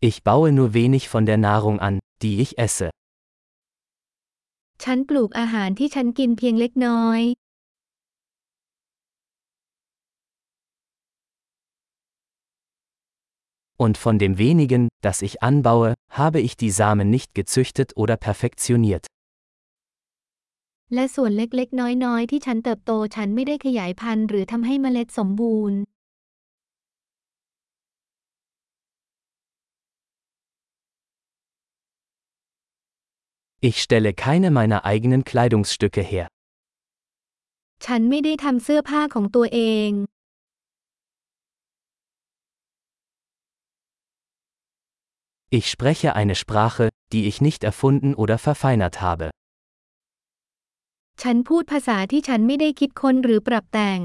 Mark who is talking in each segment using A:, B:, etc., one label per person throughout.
A: Ich baue nur wenig von der Nahrung an, die ich esse.
B: ฉันปลูกอาหารที่ฉันกินเพียงเล็กน้อย
A: Und von dem wenigen, das ich anbaue, habe ich die Samen nicht gezüchtet oder perfektioniert.
B: และส่วนเล็กๆ น้อยๆ ที่ฉันเติบโตฉันไม่ได้ขยายพันธุ์หรือทำให้เมล็ดสมบูรณ์
A: Ich stelle keine meiner eigenen Kleidungsstücke her.
B: ฉันไม่ได้ทำเสื้อผ้าของตัวเอง
A: Ich spreche eine Sprache, die ich nicht erfunden oder verfeinert habe.
B: ฉันพูดภาษาที่ฉันไม่ได้คิดค้นหรือปรับแต่ง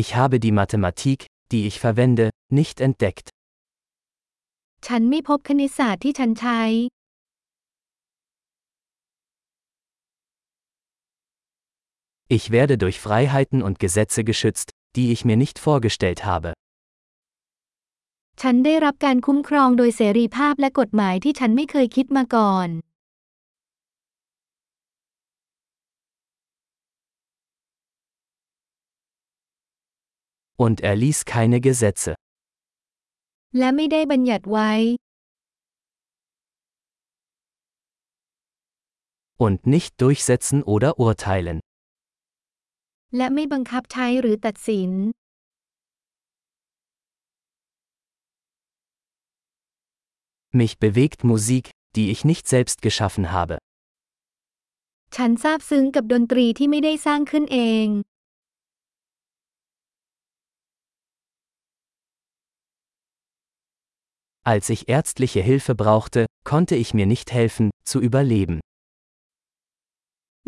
A: Ich habe die Mathematik, die ich verwende, nicht entdeckt.
B: ฉันไม่พบคณิตศาสตร์ที่ฉันใช้
A: Ich werde durch Freiheiten und Gesetze geschützt, die ich mir nicht vorgestellt habe.
B: ฉันได้รับการคุ้มครองโดยเสรีภาพและกฎหมายที่ฉันไม่เคยคิดมาก่อน
A: Und er ließ keine Gesetze.
B: และไม่ได้บัญญัติไว้
A: Und nicht durchsetzen oder urteilen.
B: และไม่บังคับใช้หรือตัดสิน
A: Mich bewegt Musik, die ich nicht selbst geschaffen habe.
B: ฉันซาบซึ้งกับดนตรีที่ไม่ได้สร้างขึ้นเอง
A: Als ich ärztliche Hilfe brauchte, konnte ich mir nicht helfen, zu überleben.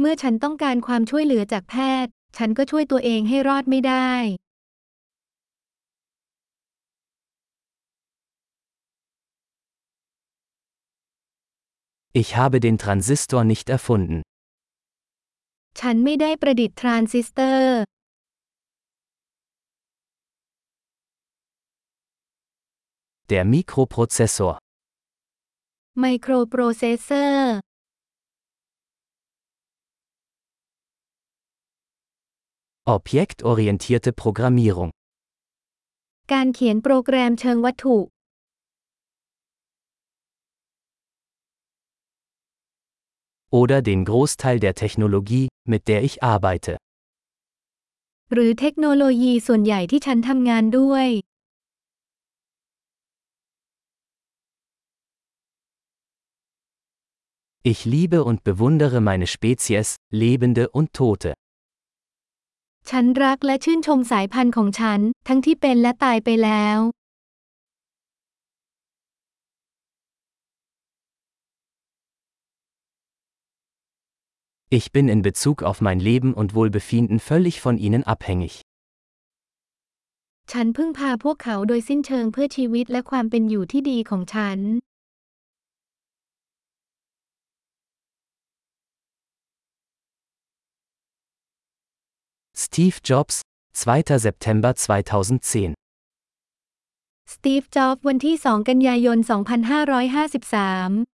B: เมื่อฉันต้องการความช่วยเหลือจากแพทย์ ฉันก็ช่วยตัวเองให้รอดไม่ได้
A: Ich habe den Transistor nicht erfunden.
B: ฉันไม่ได้ประดิษฐ์ทรานซิสเตอร์
A: Der Mikroprozessor.
B: ไมโครโปรเซสเซอร์
A: Objektorientierte Programmierung.
B: การเขียนโปรแกรมเชิงวัตถุ
A: Oder den Großteil der Technologie, mit der ich arbeite.
B: หรือเทคโนโลยีส่วนใหญ่ที่ฉันทำงานด้วย
A: Ich liebe und bewundere meine Spezies, Lebende und Tote.
B: ฉันรักและชื่นชมสายพันธุ์ของฉัน ทั้งที่เป็นและตายไปแล้ว
A: Ich bin in Bezug auf mein Leben und Wohlbefinden völlig von ihnen abhängig.
B: ฉันพึ่งพาพวกเขาโดยสิ้นเชิงเพื่อชีวิตและความเป็นอยู่ที่ดีของฉัน
A: Steve Jobs, 2. September 2010.
B: สตีฟ จ็อบส์วันที่ 2 กันยายน 2553